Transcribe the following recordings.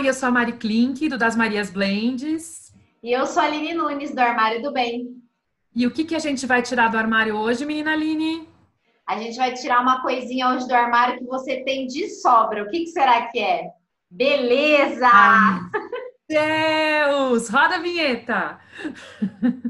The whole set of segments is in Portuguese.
Oi, eu sou a Mari Klink, do Das Marias Blends. E eu sou a Aline Nunes, do Armário do Bem. E o que, que a gente vai tirar do armário hoje, menina Aline? A gente vai tirar uma coisinha hoje do armário que você tem de sobra. O que, que será que é? Beleza! Ai, Deus! Roda a vinheta!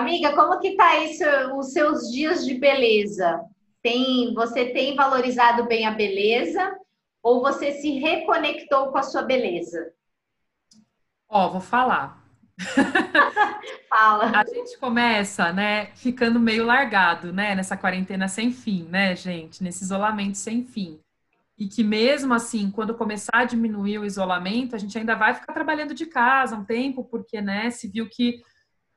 Amiga, como que tá isso, os seus dias de beleza? Tem, você tem valorizado bem a beleza ou você se reconectou com a sua beleza? Ó, oh, vou falar. Fala. A gente começa, né, ficando meio largado, né, nessa quarentena sem fim, né, gente, nesse isolamento sem fim. E que mesmo assim, quando começar a diminuir o isolamento, a gente ainda vai ficar trabalhando de casa um tempo, porque, né, se viu que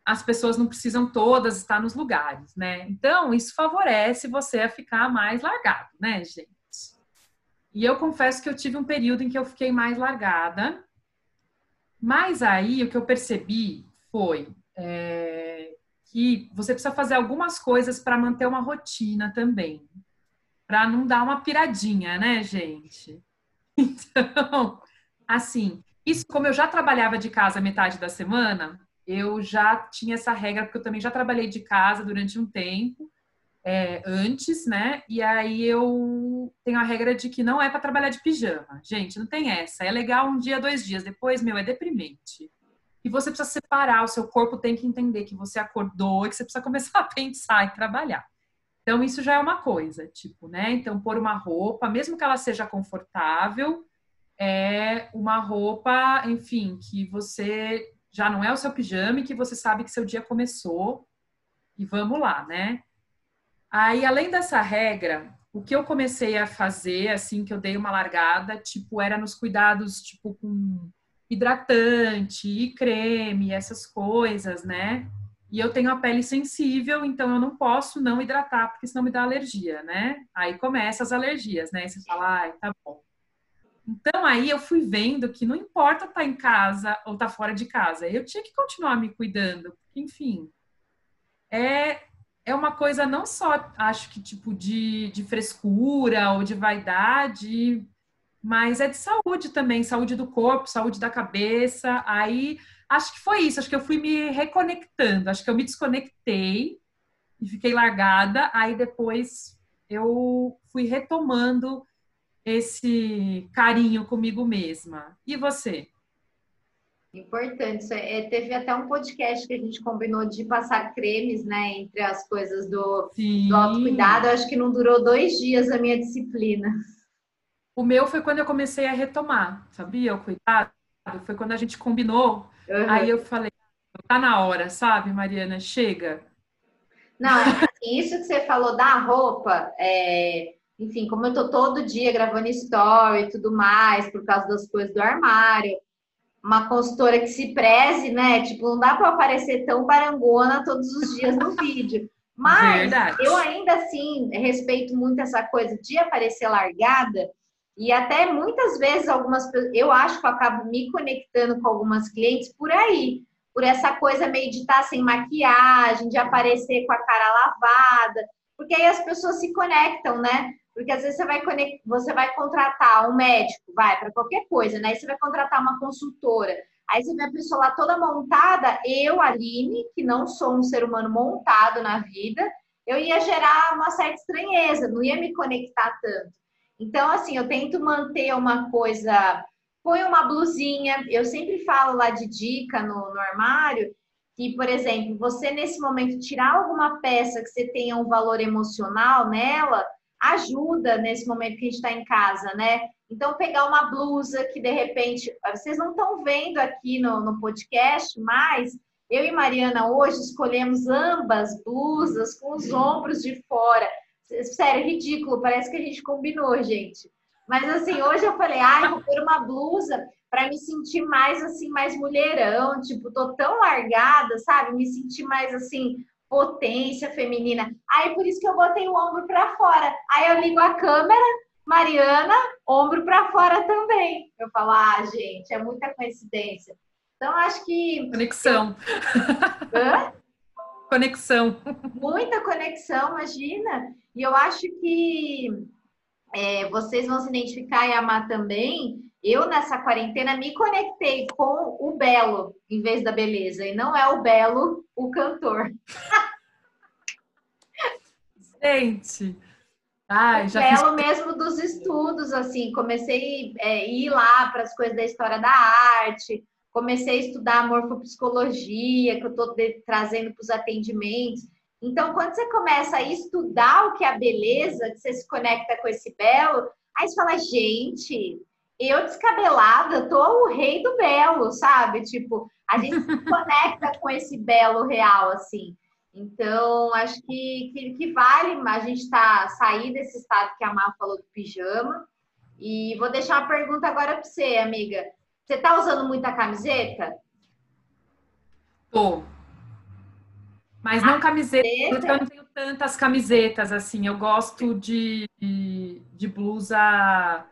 as pessoas não precisam todas estar nos lugares, né? Então, isso favorece você a ficar mais largado, né, gente? E eu confesso que eu tive um período em que eu fiquei mais largada, mas aí o que eu percebi foi é, que você precisa fazer algumas coisas para manter uma rotina também, para não dar uma piradinha, né, gente? Então, assim, isso como eu já trabalhava de casa metade da semana, eu já tinha essa regra, porque eu também já trabalhei de casa durante um tempo, é, antes, né? E aí eu tenho a regra de que não é para trabalhar de pijama. Gente, não tem essa. É legal um dia, dois dias. Depois, meu, é deprimente. E você precisa separar, o seu corpo tem que entender que você acordou e que você precisa começar a pensar e trabalhar. Então, isso já é uma coisa, tipo, né? Então, pôr uma roupa, mesmo que ela seja confortável, é uma roupa, enfim, que você já não é o seu pijama e que você sabe que seu dia começou e vamos lá, né? Aí, além dessa regra, o que eu comecei a fazer, assim, que eu dei uma largada, tipo, era nos cuidados, tipo, com hidratante e creme, essas coisas, né? E eu tenho a pele sensível, então eu não posso não hidratar, porque senão me dá alergia, né? Aí começa as alergias, né? E você fala, ai, tá bom. Então aí eu fui vendo que não importa estar tá em casa ou estar tá fora de casa, eu tinha que continuar me cuidando, enfim, é, é uma coisa não só, acho que tipo de, de frescura ou de vaidade, mas é de saúde também, saúde do corpo, saúde da cabeça. Aí acho que foi isso, acho que eu fui me reconectando, acho que eu me desconectei e fiquei largada, aí depois eu fui retomando esse carinho comigo mesma. E você? Importante. É, teve até um podcast que a gente combinou de passar cremes, né? Entre as coisas do, do autocuidado. Eu acho que não durou dois dias a minha disciplina. O meu foi quando eu comecei a retomar, sabia? O cuidado. Foi quando a gente combinou. Uhum. Aí eu falei, tá na hora, sabe, Mariana? Chega. Não, assim, isso que você falou da roupa, é, enfim, como eu tô todo dia gravando story e tudo mais, por causa das coisas do armário, uma consultora que se preze, né? Tipo, não dá para aparecer tão barangona todos os dias no vídeo. Mas Verdade. eu ainda assim respeito muito essa coisa de aparecer largada. E até muitas vezes algumas eu acho que eu acabo me conectando com algumas clientes por aí, por essa coisa meio de estar tá sem maquiagem, de aparecer com a cara lavada, porque aí as pessoas se conectam, né? Porque às vezes você vai, você vai contratar um médico, vai, para qualquer coisa, né? Aí você vai contratar uma consultora. Aí você vê a pessoa lá toda montada, eu, Aline, que não sou um ser humano montado na vida, eu ia gerar uma certa estranheza, não ia me conectar tanto. Então, assim, eu tento manter uma coisa. Põe uma blusinha, eu sempre falo lá de dica no, no armário, que, por exemplo, você nesse momento tirar alguma peça que você tenha um valor emocional nela, ajuda nesse momento que a gente está em casa, né? Então, pegar uma blusa que de repente, vocês não estão vendo aqui no, no podcast, mas eu e Mariana hoje escolhemos ambas blusas com os ombros de fora. Sério, ridículo, parece que a gente combinou, gente. Mas assim, hoje eu falei, ai, ah, vou pôr uma blusa para me sentir mais assim, mais mulherão, tipo, tô tão largada, sabe? Me sentir mais assim, potência feminina. Aí por isso que eu botei o ombro para fora. Aí eu ligo a câmera, Mariana, ombro para fora também. Eu falo, ah, gente, é muita coincidência. Então acho que conexão. Hã? conexão. Muita conexão, imagina. E eu acho que é, vocês vão se identificar e amar também. Eu, nessa quarentena, me conectei com o belo em vez da beleza. E não é o belo o cantor. Gente, Ai, já belo fiz... mesmo dos estudos, assim. Comecei a é, ir lá para as coisas da história da arte, comecei a estudar morfopsicologia, que eu estou trazendo para os atendimentos. Então, quando você começa a estudar o que é a beleza, que você se conecta com esse belo, aí você fala, gente, eu descabelada, tô o rei do belo, sabe? Tipo, a gente se conecta com esse belo real, assim. Então, acho que, que, que vale a gente tá, sair desse estado que a Má falou do pijama. E vou deixar uma pergunta agora para você, amiga. Você tá usando muita camiseta? Tô. Mas não camiseta, porque eu não tenho tantas camisetas assim. Eu gosto de, de, de blusa.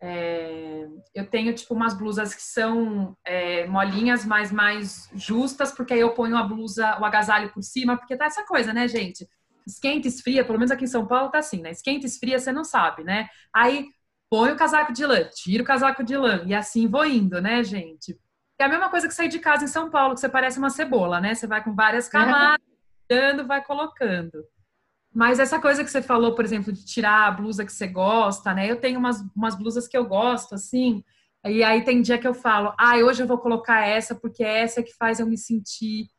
É, eu tenho tipo umas blusas que são é, molinhas, mas mais justas, porque aí eu ponho a blusa, o agasalho por cima, porque tá essa coisa, né, gente? Esquenta, esfria, pelo menos aqui em São Paulo tá assim, né? Esquenta, esfria, você não sabe, né? Aí põe o casaco de lã, tira o casaco de lã, e assim vou indo, né, gente? É a mesma coisa que sair de casa em São Paulo, que você parece uma cebola, né? Você vai com várias camadas, tirando, vai colocando. Mas essa coisa que você falou, por exemplo, de tirar a blusa que você gosta, né? Eu tenho umas, umas blusas que eu gosto, assim, e aí tem dia que eu falo, ah, hoje eu vou colocar essa porque é essa que faz eu me sentir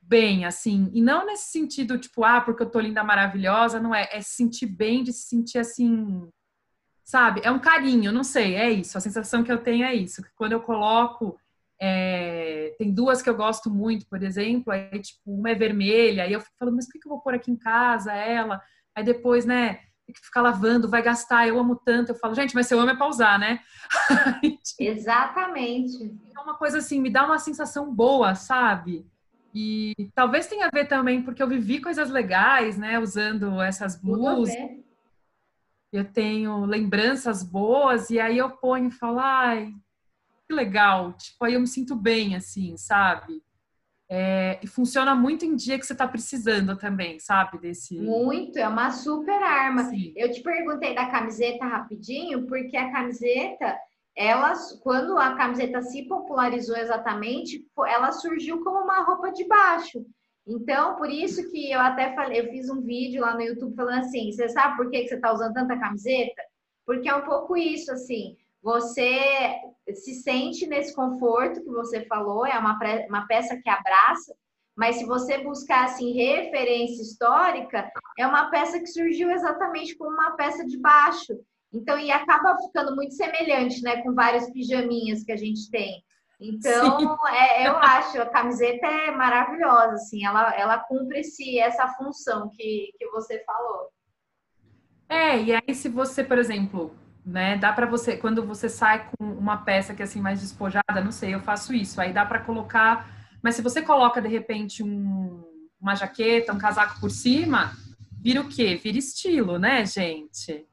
bem, assim. E não nesse sentido, tipo, ah, porque eu tô linda, maravilhosa, não é. É se sentir bem, de se sentir assim, sabe? É um carinho, não sei, é isso. A sensação que eu tenho é isso. Que quando eu coloco é, tem duas que eu gosto muito, por exemplo, aí tipo, uma é vermelha, aí eu fico falando, mas por que eu vou pôr aqui em casa ela? Aí depois, né, tem que ficar lavando, vai gastar, eu amo tanto, eu falo, gente, mas se eu amo é pra usar, né? Exatamente. É uma coisa assim, me dá uma sensação boa, sabe? E talvez tenha a ver também, porque eu vivi coisas legais, né, usando essas blusas. Eu tenho lembranças boas, e aí eu ponho e falo, ai, que legal. Tipo, aí eu me sinto bem, assim, sabe? É, e funciona muito em dia que você está precisando também, sabe? Desse... Muito, é uma super arma. Sim. Eu te perguntei da camiseta rapidinho, porque a camiseta, ela, quando a camiseta se popularizou exatamente, ela surgiu como uma roupa de baixo. Então, por isso que eu até falei, eu fiz um vídeo lá no YouTube falando assim: você sabe por que você está usando tanta camiseta? Porque é um pouco isso, assim você se sente nesse conforto que você falou, é uma, uma peça que abraça, mas se você buscar assim referência histórica, é uma peça que surgiu exatamente como uma peça de baixo. Então, e acaba ficando muito semelhante, né, com várias pijaminhas que a gente tem. Então, é, eu acho, a camiseta é maravilhosa, assim, ela, ela cumpre -se essa função que, que você falou. É, e aí se você, por exemplo, né? Dá para você, quando você sai com uma peça que é assim mais despojada, não sei, eu faço isso. Aí dá para colocar, mas se você coloca de repente um, uma jaqueta, um casaco por cima, vira o quê? Vira estilo, né, gente?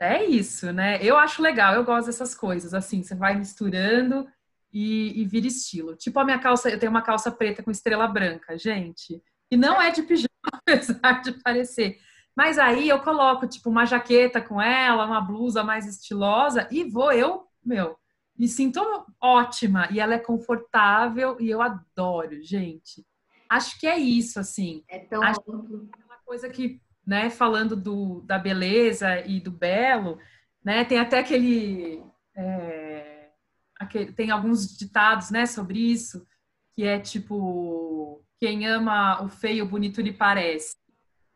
É isso, né? Eu acho legal, eu gosto dessas coisas. Assim, você vai misturando e, e vira estilo. Tipo a minha calça, eu tenho uma calça preta com estrela branca, gente. E não é de pijama, apesar de parecer. Mas aí eu coloco, tipo, uma jaqueta com ela, uma blusa mais estilosa e vou eu, meu, me sinto ótima. E ela é confortável e eu adoro, gente. Acho que é isso, assim. É tão Acho é uma coisa que, né, falando do, da beleza e do belo, né, tem até aquele, é, aquele. Tem alguns ditados, né, sobre isso, que é tipo. Quem ama o feio, bonito lhe parece.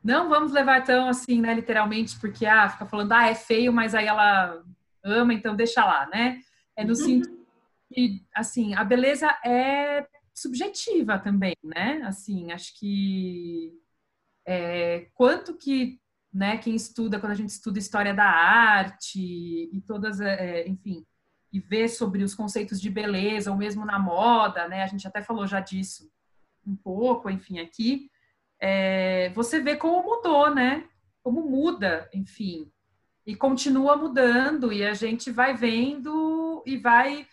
Não vamos levar tão assim, né, literalmente, porque ah, fica falando, ah, é feio, mas aí ela ama, então deixa lá, né? É no uhum. sentido que, assim, a beleza é subjetiva também, né? Assim, acho que é, quanto que, né, quem estuda, quando a gente estuda história da arte e todas, é, enfim, e vê sobre os conceitos de beleza, ou mesmo na moda, né? A gente até falou já disso um pouco, enfim, aqui é, você vê como mudou, né? Como muda, enfim. E continua mudando, e a gente vai vendo e vai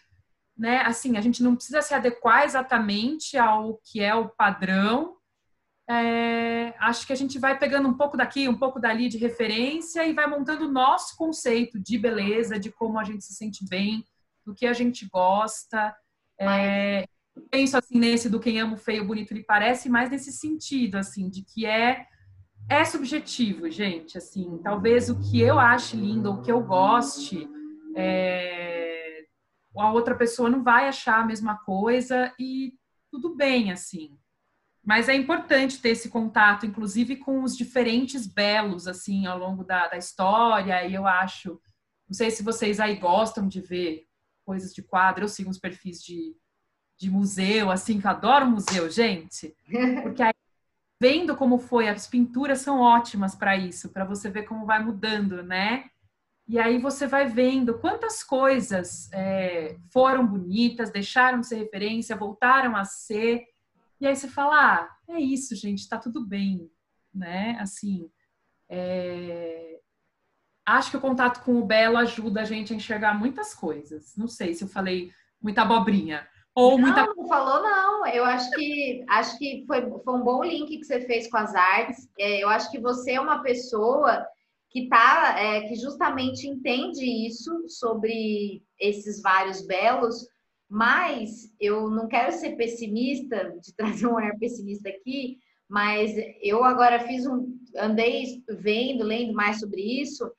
né? Assim, a gente não precisa se adequar exatamente ao que é o padrão. É, acho que a gente vai pegando um pouco daqui, um pouco dali de referência e vai montando o nosso conceito de beleza, de como a gente se sente bem, do que a gente gosta. É, penso assim nesse do quem amo feio, bonito lhe parece, mais nesse sentido, assim, de que é é subjetivo, gente. Assim, talvez o que eu ache lindo, o que eu goste, é, a outra pessoa não vai achar a mesma coisa e tudo bem, assim. Mas é importante ter esse contato, inclusive com os diferentes belos, assim, ao longo da, da história. E eu acho, não sei se vocês aí gostam de ver coisas de quadro, eu sigo uns perfis de, de museu, assim, que eu adoro museu, gente. Porque aí vendo como foi, as pinturas são ótimas para isso, para você ver como vai mudando, né? E aí você vai vendo quantas coisas é, foram bonitas, deixaram de ser referência, voltaram a ser. E aí você fala, ah, é isso, gente, tá tudo bem, né? Assim, é... acho que o contato com o belo ajuda a gente a enxergar muitas coisas. Não sei se eu falei muita abobrinha, ou não, muita... não falou não. Eu acho que acho que foi, foi um bom link que você fez com as artes. É, eu acho que você é uma pessoa que tá, é, que justamente entende isso sobre esses vários belos, mas eu não quero ser pessimista, de trazer um olhar pessimista aqui, mas eu agora fiz um, andei vendo, lendo mais sobre isso.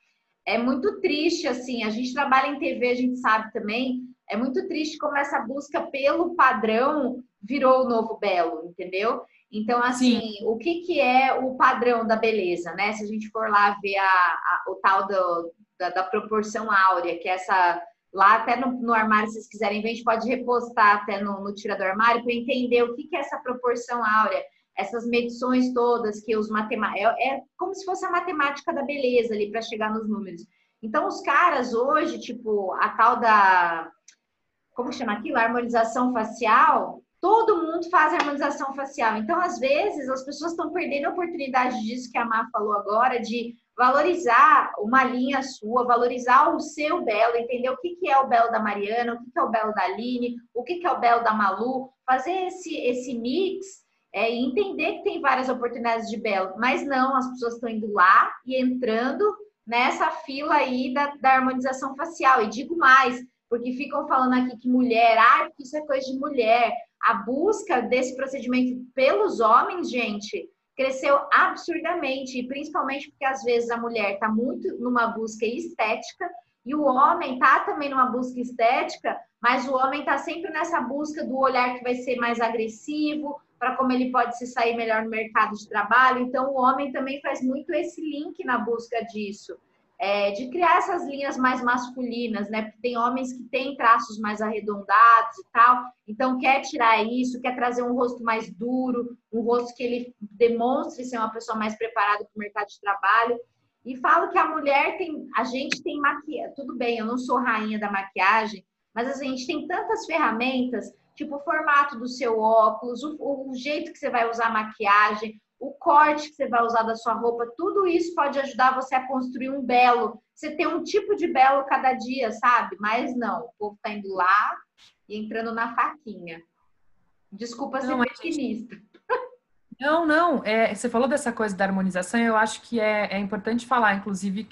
É muito triste, assim, a gente trabalha em TV, a gente sabe também, é muito triste como essa busca pelo padrão virou o novo belo, entendeu? Então, assim, Sim. o que, que é o padrão da beleza, né? Se a gente for lá ver a, a o tal do, da, da, proporção áurea, que é essa. Lá até no, no, armário, se vocês quiserem ver, a gente pode repostar até no, no tira do armário para entender o que, que é essa proporção áurea, essas medições todas que os matemáticos. É, é como se fosse a matemática da beleza ali para chegar nos números. Então, os caras hoje, tipo, a tal da como chama aquilo? harmonização facial. Todo mundo faz harmonização facial. Então, às vezes, as pessoas estão perdendo a oportunidade disso que a Má falou agora, de valorizar uma linha sua, valorizar o seu belo, entender o que, que é o belo da Mariana, o que, que é o belo da Aline, o que, que é o belo da Malu, fazer esse, esse mix é, e entender que tem várias oportunidades de belo, mas não, as pessoas estão indo lá e entrando nessa fila aí da, da harmonização facial. E digo mais, porque ficam falando aqui que mulher, ah, isso é coisa de mulher. A busca desse procedimento pelos homens, gente, cresceu absurdamente, e principalmente porque às vezes a mulher está muito numa busca estética e o homem está também numa busca estética, mas o homem está sempre nessa busca do olhar que vai ser mais agressivo, para como ele pode se sair melhor no mercado de trabalho. Então, o homem também faz muito esse link na busca disso é, de criar essas linhas mais masculinas, né? Porque tem homens que têm traços mais arredondados e tal, então quer tirar isso, quer trazer um rosto mais duro, um rosto que ele demonstre ser uma pessoa mais preparada para o mercado de trabalho. E falo que a mulher tem, a gente tem maquiagem, tudo bem, eu não sou rainha da maquiagem, mas a gente tem tantas ferramentas, tipo o formato do seu óculos, o, o jeito que você vai usar a maquiagem, o corte que você vai usar da sua roupa, tudo isso pode ajudar você a construir um belo. Você tem um tipo de belo cada dia, sabe? Mas não, o povo tá indo lá e entrando na faquinha. Desculpa ser não, pessimista. Não, não. É, você falou dessa coisa da harmonização, eu acho que é, é importante falar, inclusive,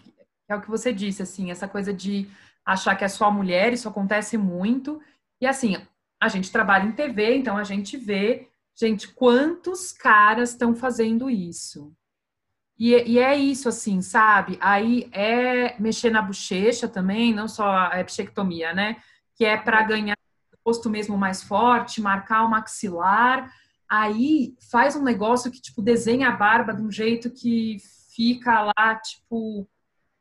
é o que você disse, assim, essa coisa de achar que é só mulher, isso acontece muito. E assim, a gente trabalha em TV, então a gente vê Gente, quantos caras estão fazendo isso? E, e, é isso, assim, sabe? Aí é mexer na bochecha também, não só a bichectomia, né? Que é para ganhar o rosto mesmo mais forte, marcar o maxilar. Aí faz um negócio que, tipo, desenha a barba de um jeito que fica lá, tipo,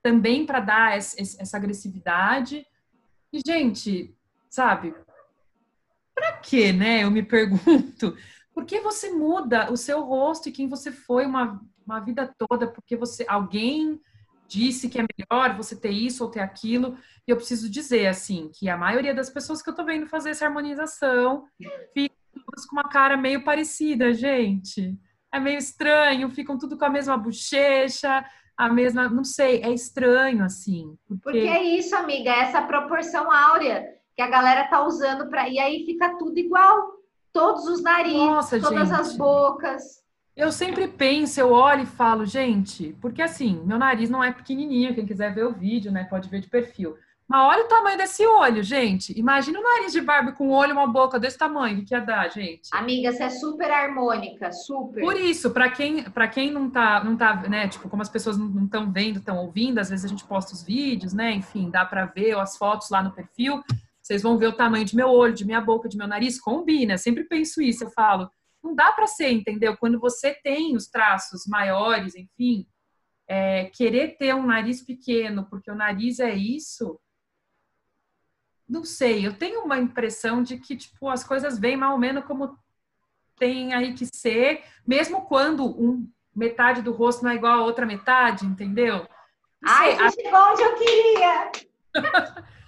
também para dar essa agressividade. E, gente, sabe? Pra quê, né? Eu me pergunto. Por que você muda o seu rosto e quem você foi uma, uma vida toda? Porque você alguém disse que é melhor você ter isso ou ter aquilo. E eu preciso dizer, assim, que a maioria das pessoas que eu tô vendo fazer essa harmonização ficam com uma cara meio parecida, gente. É meio estranho, ficam tudo com a mesma bochecha, a mesma, não sei, é estranho, assim. Porque, porque é isso, amiga, essa proporção áurea que a galera tá usando para e aí fica tudo igual, todos os narizes, Nossa, todas gente. as bocas. Eu sempre penso, eu olho e falo, gente, porque assim, meu nariz não é pequenininho, quem quiser ver o vídeo, né, pode ver de perfil. Mas olha o tamanho desse olho, gente. Imagina o nariz de Barbie com um olho e uma boca desse tamanho. O que ia dar, gente? Amiga, você é super harmônica, super. Por isso, para quem, para quem não tá, não tá, né, tipo, como as pessoas não estão vendo, estão ouvindo, às vezes a gente posta os vídeos, né? Enfim, dá para ver as fotos lá no perfil. Vocês vão ver o tamanho de meu olho, de minha boca, de meu nariz, combina. Eu sempre penso isso, eu falo, não dá para ser, entendeu? Quando você tem os traços maiores, enfim, é, querer ter um nariz pequeno, porque o nariz é isso, não sei, eu tenho uma impressão de que, tipo, as coisas vêm mais ou menos como tem aí que ser, mesmo quando um, metade do rosto não é igual a outra metade, entendeu? Não Ai, sei, a... onde eu queria!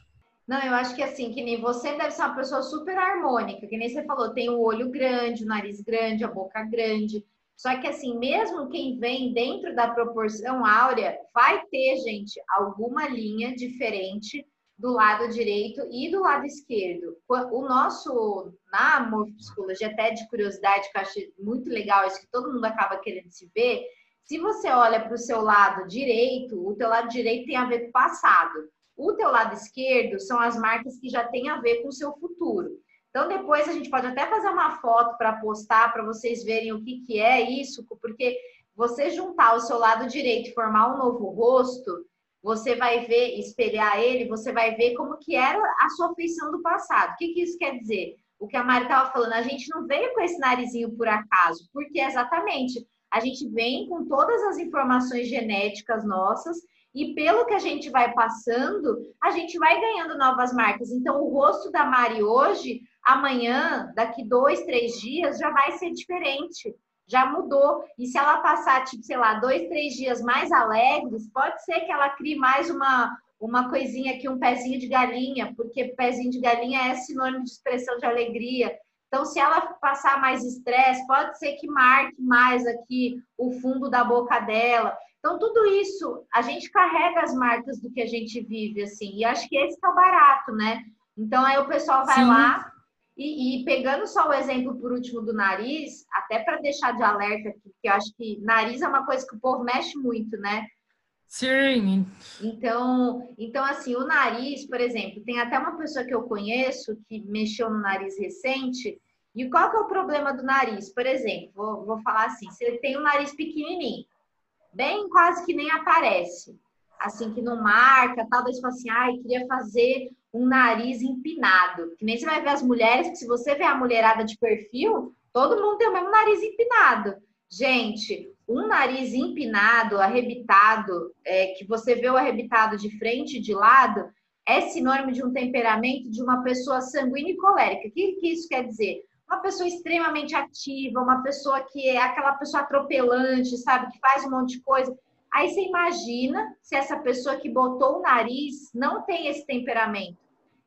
não, eu acho que assim, que nem você deve ser uma pessoa super harmônica, que nem você falou, tem o olho grande, o nariz grande, a boca grande. Só que assim, mesmo quem vem dentro da proporção áurea, vai ter, gente, alguma linha diferente do lado direito e do lado esquerdo. O nosso, na morfopsicologia, até de curiosidade, que eu acho muito legal, isso que todo mundo acaba querendo se ver, se você olha para o seu lado direito, o teu lado direito tem a ver com o passado. O teu lado esquerdo são as marcas que já têm a ver com o seu futuro. Então, depois a gente pode até fazer uma foto para postar, para vocês verem o que, que é isso, porque você juntar o seu lado direito e formar um novo rosto, você vai ver, espelhar ele, você vai ver como que era a sua feição do passado. O que, que isso quer dizer? O que a Mari estava falando, a gente não veio com esse narizinho por acaso, porque exatamente a gente vem com todas as informações genéticas nossas e pelo que a gente vai passando, a gente vai ganhando novas marcas. Então, o rosto da Mari hoje, amanhã, daqui dois, três dias, já vai ser diferente já mudou. E se ela passar, tipo, sei lá, dois, três dias mais alegres, pode ser que ela crie mais uma, uma coisinha aqui, um pezinho de galinha, porque pezinho de galinha é sinônimo de expressão de alegria. Então, se ela passar mais estresse, pode ser que marque mais aqui o fundo da boca dela. Então, tudo isso, a gente carrega as marcas do que a gente vive, assim. E acho que esse é o barato, né? Então, aí o pessoal vai Sim. lá, e, e, pegando só o exemplo por último do nariz, até para deixar de alerta aqui, porque eu acho que nariz é uma coisa que o povo mexe muito, né? Sim. Então, então assim, o nariz, por exemplo, tem até uma pessoa que eu conheço que mexeu no nariz recente. E qual que é o problema do nariz? Por exemplo, vou, vou falar assim, se ele tem um nariz pequenininho, bem quase que nem aparece, assim, que não marca, tal, daí você fala assim, ai, queria fazer um nariz empinado. Que nem você vai ver as mulheres, que se você vê a mulherada de perfil, todo mundo tem o mesmo nariz empinado. Gente, um nariz empinado, arrebitado, é, que você vê o arrebitado de frente e de lado, é sinônimo de um temperamento de uma pessoa sanguínea e colérica. O que, que isso quer dizer? Uma pessoa extremamente ativa, uma pessoa que é aquela pessoa atropelante, sabe, que faz um monte de coisa. Aí você imagina se essa pessoa que botou o nariz não tem esse temperamento.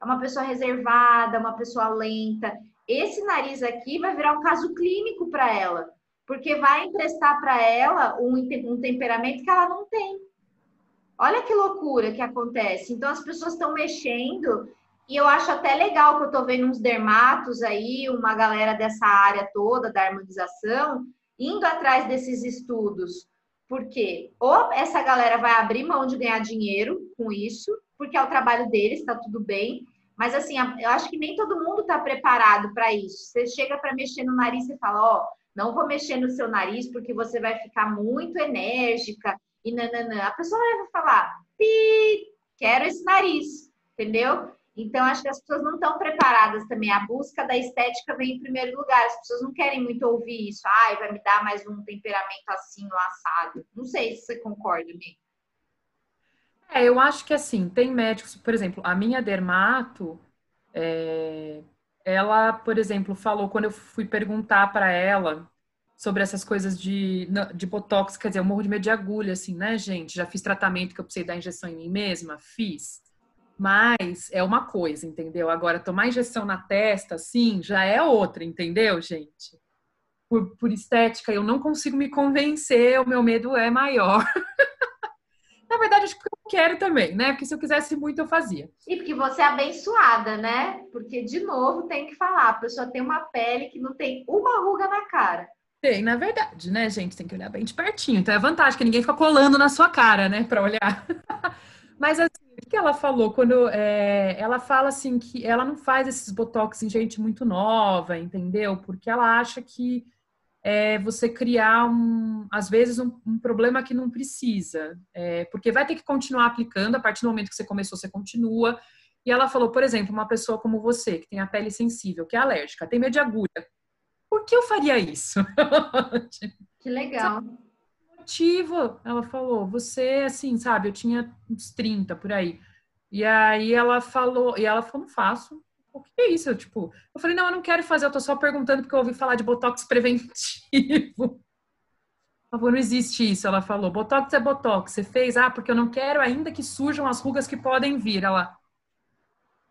É uma pessoa reservada, uma pessoa lenta. Esse nariz aqui vai virar um caso clínico para ela, porque vai emprestar para ela um, um temperamento que ela não tem. Olha que loucura que acontece. Então as pessoas estão mexendo e eu acho até legal que eu estou vendo uns dermatos aí, uma galera dessa área toda da harmonização, indo atrás desses estudos porque ou essa galera vai abrir mão de ganhar dinheiro com isso, porque é o trabalho deles, está tudo bem. Mas assim, eu acho que nem todo mundo está preparado para isso. Você chega para mexer no nariz e fala, ó, oh, não vou mexer no seu nariz porque você vai ficar muito enérgica e nananã. A pessoa vai falar, pi, quero esse nariz, entendeu? Então, acho que as pessoas não estão preparadas também. A busca da estética vem em primeiro lugar. As pessoas não querem muito ouvir isso. Ai, vai me dar mais um temperamento assim, um assado. Não sei se você concorda, amigo. É, eu acho que assim, tem médicos, por exemplo, a minha dermato, é, ela, por exemplo, falou quando eu fui perguntar para ela sobre essas coisas de, de botox, quer dizer, eu morro de medo de agulha, assim, né, gente? Já fiz tratamento que eu precisei dar injeção em mim mesma? Fiz. Mas é uma coisa, entendeu? Agora, tomar injeção na testa, assim, já é outra, entendeu, gente? Por, por estética, eu não consigo me convencer, o meu medo é maior. Na verdade, acho que eu quero também, né? Porque se eu quisesse muito, eu fazia. E porque você é abençoada, né? Porque, de novo, tem que falar, a pessoa tem uma pele que não tem uma ruga na cara. Tem, na verdade, né, gente? Tem que olhar bem de pertinho. Então é vantagem que ninguém fica colando na sua cara, né, para olhar. Mas assim, que ela falou quando é, ela fala assim que ela não faz esses botox em gente muito nova, entendeu? Porque ela acha que é você criar um, às vezes um, um problema que não precisa, é, porque vai ter que continuar aplicando a partir do momento que você começou, você continua. E ela falou, por exemplo, uma pessoa como você que tem a pele sensível, que é alérgica, tem medo de agulha. Por que eu faria isso? Que legal motivo, ela falou, você, assim, sabe, eu tinha uns 30 por aí. E aí ela falou, e ela falou, não faço. O que é isso? Eu, tipo, eu falei, não, eu não quero fazer, eu tô só perguntando porque eu ouvi falar de botox preventivo. Por favor, não existe isso, ela falou. Botox é botox. Você fez, ah, porque eu não quero ainda que surjam as rugas que podem vir. Ela,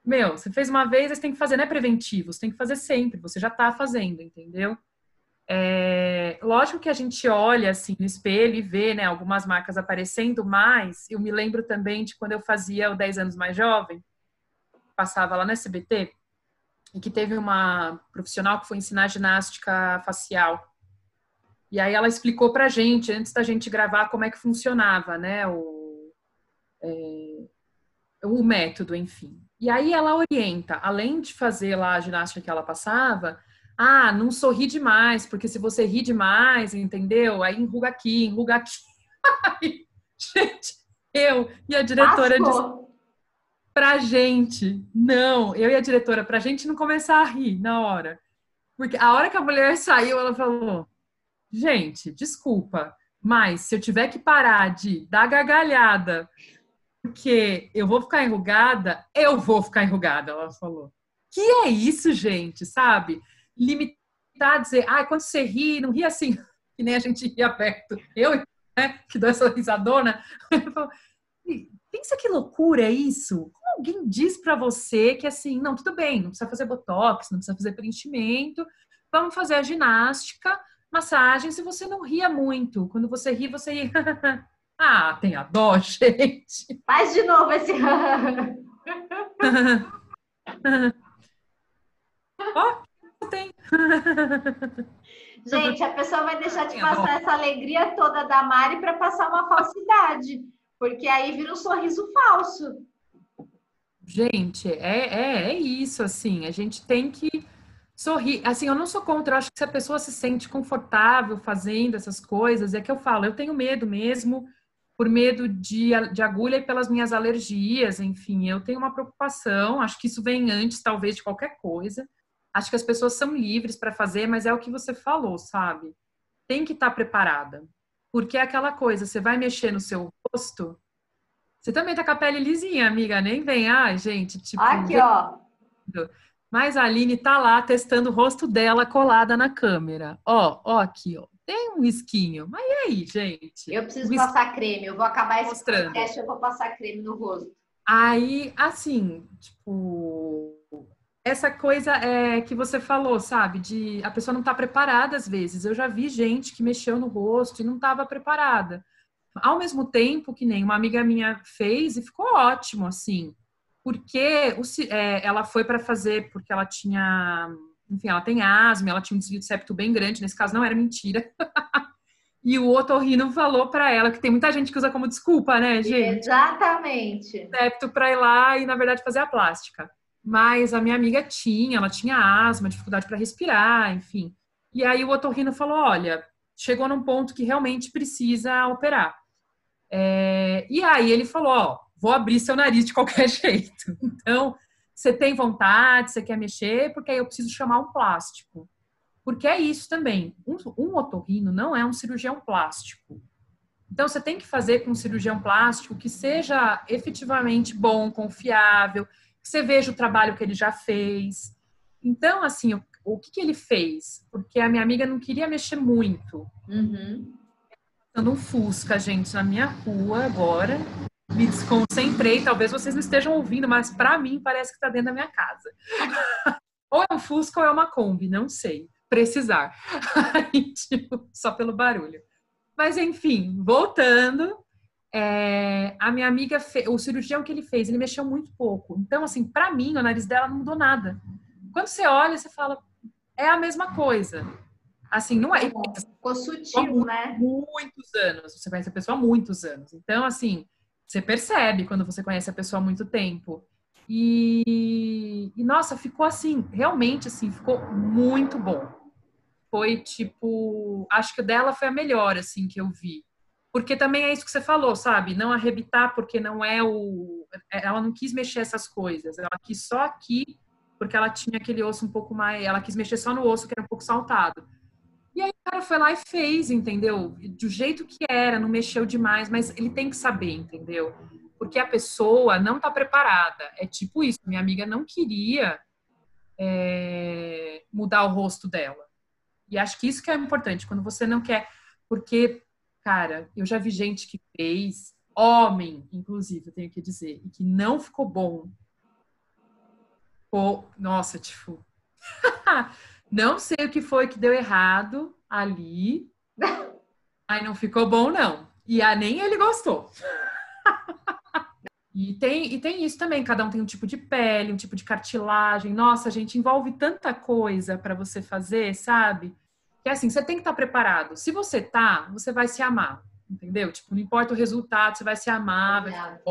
meu, você fez uma vez, você tem que fazer, não é preventivo, você tem que fazer sempre, você já tá fazendo, entendeu? É, lógico que a gente olha assim no espelho e vê né, algumas marcas aparecendo, mas eu me lembro também de quando eu fazia o 10 anos mais jovem, passava lá no SBT, e que teve uma profissional que foi ensinar ginástica facial. E aí ela explicou pra gente, antes da gente gravar, como é que funcionava, né? O, é, o método, enfim. E aí ela orienta, além de fazer lá a ginástica que ela passava, ah, não sorri demais, porque se você ri demais, entendeu? Aí enruga aqui, enruga aqui. gente, eu e a diretora disse pra gente, não, eu e a diretora, pra gente não começar a rir na hora. Porque a hora que a mulher saiu, ela falou: gente, desculpa, mas se eu tiver que parar de dar gargalhada porque eu vou ficar enrugada, eu vou ficar enrugada, ela falou. Que é isso, gente, sabe? Limitar, dizer, ah, quando você ri, não ri assim, que nem a gente ria perto. Eu, né, que dou essa risadona, pensa que loucura é isso? Como alguém diz para você que assim, não, tudo bem, não precisa fazer botox, não precisa fazer preenchimento, vamos fazer a ginástica, massagem, se você não ria muito. Quando você ri, você ri. ah, tem a dó, gente. Faz de novo esse. Ó, tem. Gente, a pessoa vai deixar de passar essa alegria toda da Mari para passar uma falsidade, porque aí vira um sorriso falso. Gente, é, é, é isso, assim, a gente tem que sorrir. Assim, eu não sou contra, eu acho que se a pessoa se sente confortável fazendo essas coisas, é que eu falo, eu tenho medo mesmo, por medo de, de agulha e pelas minhas alergias, enfim, eu tenho uma preocupação, acho que isso vem antes, talvez, de qualquer coisa. Acho que as pessoas são livres para fazer, mas é o que você falou, sabe? Tem que estar tá preparada. Porque é aquela coisa, você vai mexer no seu rosto, você também tá com a pele lisinha, amiga, nem vem. Ai, gente, tipo. Aqui, ó. Mas a Aline tá lá testando o rosto dela colada na câmera. Ó, ó aqui, ó. Tem um risquinho. Mas e aí, gente? Eu preciso passar creme. Eu vou acabar esse Mostrando. podcast, eu vou passar creme no rosto. Aí, assim, tipo, essa coisa é, que você falou, sabe? De a pessoa não estar tá preparada às vezes. Eu já vi gente que mexeu no rosto e não estava preparada. Ao mesmo tempo que nem uma amiga minha fez e ficou ótimo, assim. Porque o, é, ela foi para fazer, porque ela tinha. Enfim, ela tem asma, ela tinha um desvio de septo bem grande. Nesse caso, não era mentira. e o otorrino falou para ela que tem muita gente que usa como desculpa, né, gente? Exatamente. Septo para ir lá e, na verdade, fazer a plástica. Mas a minha amiga tinha, ela tinha asma, dificuldade para respirar, enfim. E aí o otorrino falou: olha, chegou num ponto que realmente precisa operar. É, e aí ele falou: ó, vou abrir seu nariz de qualquer jeito. Então, você tem vontade, você quer mexer, porque aí eu preciso chamar um plástico. Porque é isso também. Um, um otorrino não é um cirurgião plástico. Então, você tem que fazer com um cirurgião plástico que seja efetivamente bom, confiável, você veja o trabalho que ele já fez. Então, assim, o, o que, que ele fez? Porque a minha amiga não queria mexer muito. Uhum. Dando um Fusca, gente, na minha rua agora. Me desconcentrei, talvez vocês não estejam ouvindo, mas para mim parece que está dentro da minha casa. ou é um Fusca ou é uma Kombi, não sei. Precisar. tipo, só pelo barulho. Mas enfim, voltando, é, a minha amiga, fe... o cirurgião que ele fez, ele mexeu muito pouco. Então, assim, para mim, o nariz dela não mudou nada. Quando você olha, você fala, é a mesma coisa. Assim, não é. Ficou sutil, né? Muitos anos. Você conhece a pessoa há muitos anos. Então, assim, você percebe quando você conhece a pessoa há muito tempo. E, e nossa, ficou assim, realmente assim, ficou muito bom. Foi tipo, acho que o dela foi a melhor assim que eu vi. Porque também é isso que você falou, sabe? Não arrebitar porque não é o ela não quis mexer essas coisas, ela quis só aqui porque ela tinha aquele osso um pouco mais, ela quis mexer só no osso que era um pouco saltado. E aí o cara foi lá e fez, entendeu? Do jeito que era, não mexeu demais, mas ele tem que saber, entendeu? Porque a pessoa não está preparada. É tipo isso, minha amiga não queria é, mudar o rosto dela. E acho que isso que é importante, quando você não quer. Porque, cara, eu já vi gente que fez, homem, inclusive, eu tenho que dizer, e que não ficou bom. Nossa, tipo. Não sei o que foi que deu errado ali. Aí não ficou bom, não. E a, nem ele gostou. e, tem, e tem isso também, cada um tem um tipo de pele, um tipo de cartilagem. Nossa, gente, envolve tanta coisa para você fazer, sabe? Que assim, você tem que estar preparado. Se você tá, você vai se amar, entendeu? Tipo, não importa o resultado, você vai se amar, vai,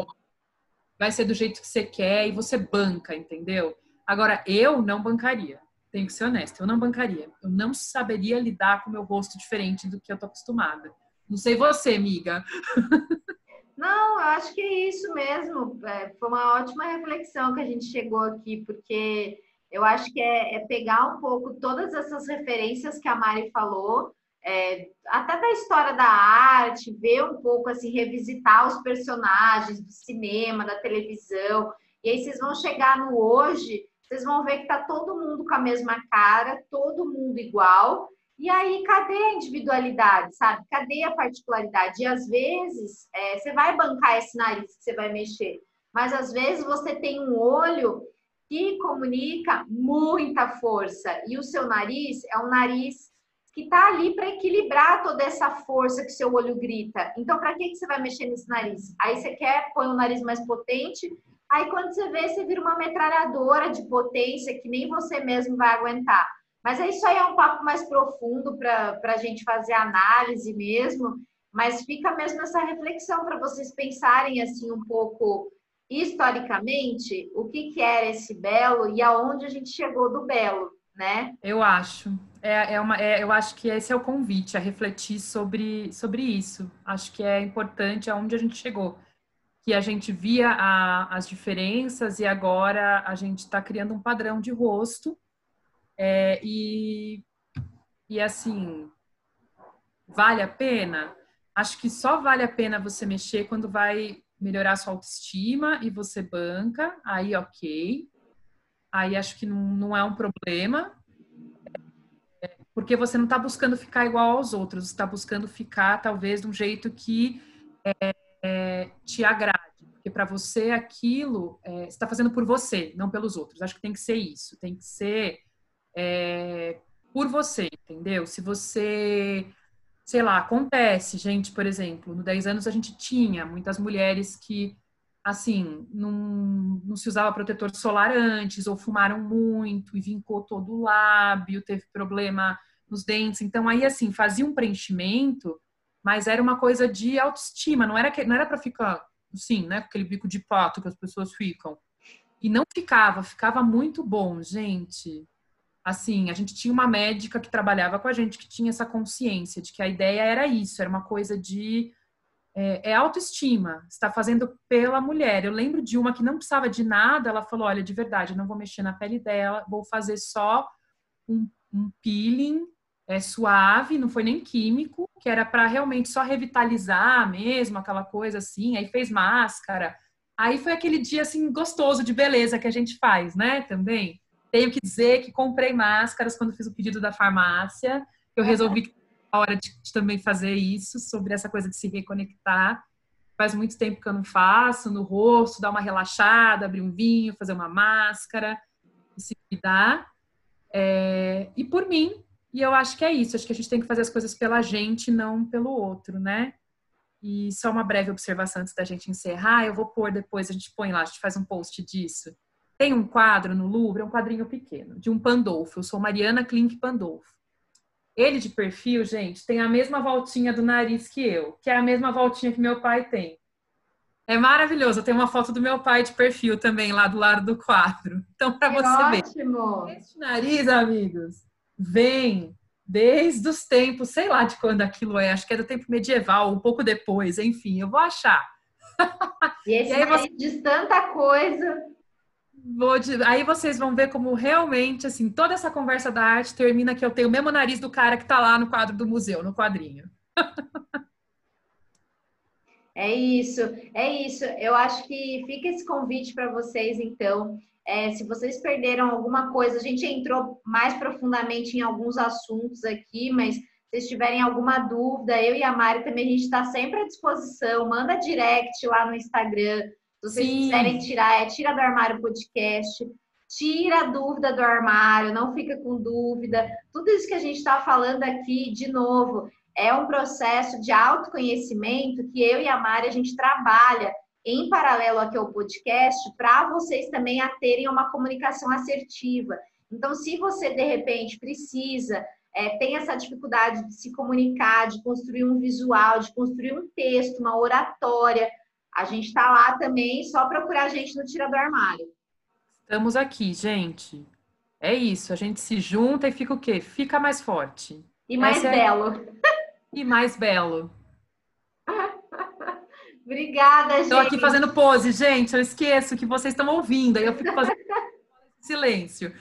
vai ser do jeito que você quer e você banca, entendeu? Agora, eu não bancaria tenho que ser honesta, eu não bancaria. Eu não saberia lidar com o meu rosto diferente do que eu tô acostumada. Não sei você, amiga. Não, eu acho que é isso mesmo. É, foi uma ótima reflexão que a gente chegou aqui, porque eu acho que é, é pegar um pouco todas essas referências que a Mari falou, é, até da história da arte, ver um pouco, assim, revisitar os personagens do cinema, da televisão, e aí vocês vão chegar no hoje vocês vão ver que tá todo mundo com a mesma cara, todo mundo igual. E aí, cadê a individualidade, sabe? Cadê a particularidade? E às vezes, é, você vai bancar esse nariz que você vai mexer, mas às vezes você tem um olho que comunica muita força e o seu nariz é um nariz que está ali para equilibrar toda essa força que seu olho grita. Então, para que, que você vai mexer nesse nariz? Aí você quer pôr um nariz mais potente Aí quando você vê, você vira uma metralhadora de potência que nem você mesmo vai aguentar. Mas isso aí é um papo mais profundo para a gente fazer análise mesmo. Mas fica mesmo essa reflexão para vocês pensarem assim um pouco historicamente o que, que era esse belo e aonde a gente chegou do belo, né? Eu acho. É, é uma, é, eu acho que esse é o convite, a refletir sobre, sobre isso. Acho que é importante aonde a gente chegou que a gente via a, as diferenças e agora a gente está criando um padrão de rosto. É, e, e assim, vale a pena? Acho que só vale a pena você mexer quando vai melhorar sua autoestima e você banca, aí ok. Aí acho que não, não é um problema, porque você não está buscando ficar igual aos outros, está buscando ficar talvez de um jeito que é, é, te agrade. Porque para você aquilo é, está fazendo por você, não pelos outros. Acho que tem que ser isso, tem que ser é, por você, entendeu? Se você, sei lá, acontece, gente, por exemplo, no 10 anos a gente tinha muitas mulheres que, assim, não, não se usava protetor solar antes, ou fumaram muito e vincou todo o lábio, teve problema nos dentes. Então, aí, assim, fazia um preenchimento mas era uma coisa de autoestima, não era que não era para ficar assim, né, com aquele bico de pato que as pessoas ficam. E não ficava, ficava muito bom, gente. Assim, a gente tinha uma médica que trabalhava com a gente que tinha essa consciência de que a ideia era isso, era uma coisa de é, é autoestima, está fazendo pela mulher. Eu lembro de uma que não precisava de nada, ela falou: olha, de verdade, não vou mexer na pele dela, vou fazer só um, um peeling é, suave, não foi nem químico, que era para realmente só revitalizar mesmo, aquela coisa assim. Aí fez máscara. Aí foi aquele dia assim gostoso de beleza que a gente faz, né? Também. Tenho que dizer que comprei máscaras quando fiz o pedido da farmácia. Eu resolvi que a hora de, de também fazer isso sobre essa coisa de se reconectar. Faz muito tempo que eu não faço no rosto, dar uma relaxada, abrir um vinho, fazer uma máscara, se cuidar. É, e por mim, e eu acho que é isso, acho que a gente tem que fazer as coisas pela gente, não pelo outro, né? E só uma breve observação antes da gente encerrar, eu vou pôr depois, a gente põe lá, a gente faz um post disso. Tem um quadro no Louvre, é um quadrinho pequeno, de um Pandolfo. Eu sou Mariana Klink Pandolfo. Ele de perfil, gente, tem a mesma voltinha do nariz que eu, que é a mesma voltinha que meu pai tem. É maravilhoso. Eu tenho uma foto do meu pai de perfil também lá do lado do quadro. Então, para você ótimo. ver. Esse nariz, amigos, vem desde os tempos, sei lá de quando aquilo é, acho que é do tempo medieval, um pouco depois, enfim, eu vou achar. E esse e aí você... diz tanta coisa. Vou de... Aí vocês vão ver como realmente, assim, toda essa conversa da arte termina que eu tenho o mesmo nariz do cara que tá lá no quadro do museu, no quadrinho. É isso, é isso. Eu acho que fica esse convite para vocês, então. É, se vocês perderam alguma coisa, a gente entrou mais profundamente em alguns assuntos aqui, mas se vocês tiverem alguma dúvida, eu e a Mari também, a gente está sempre à disposição. Manda direct lá no Instagram. Se vocês Sim. quiserem tirar, é Tira do Armário Podcast. Tira a dúvida do armário, não fica com dúvida. Tudo isso que a gente está falando aqui, de novo, é um processo de autoconhecimento que eu e a Mari a gente trabalha em paralelo aqui ao podcast para vocês também a terem uma comunicação assertiva. Então, se você de repente precisa, é, tem essa dificuldade de se comunicar, de construir um visual, de construir um texto, uma oratória, a gente está lá também, só procurar a gente no Tira do Armário. Estamos aqui, gente. É isso, a gente se junta e fica o quê? Fica mais forte. E mais Essa belo. É e mais belo. Obrigada, gente. Estou aqui fazendo pose, gente. Eu esqueço que vocês estão ouvindo. Aí eu fico fazendo silêncio.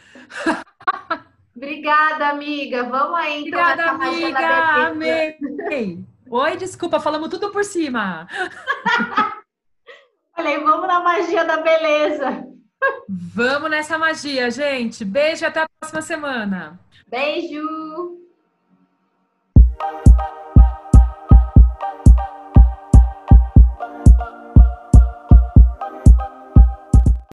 Obrigada, amiga. Vamos aí, então, Obrigada, amiga. Amei. Oi, desculpa, falamos tudo por cima. Falei, vamos na magia da beleza. Vamos nessa magia, gente. Beijo e até a próxima semana. Beijo.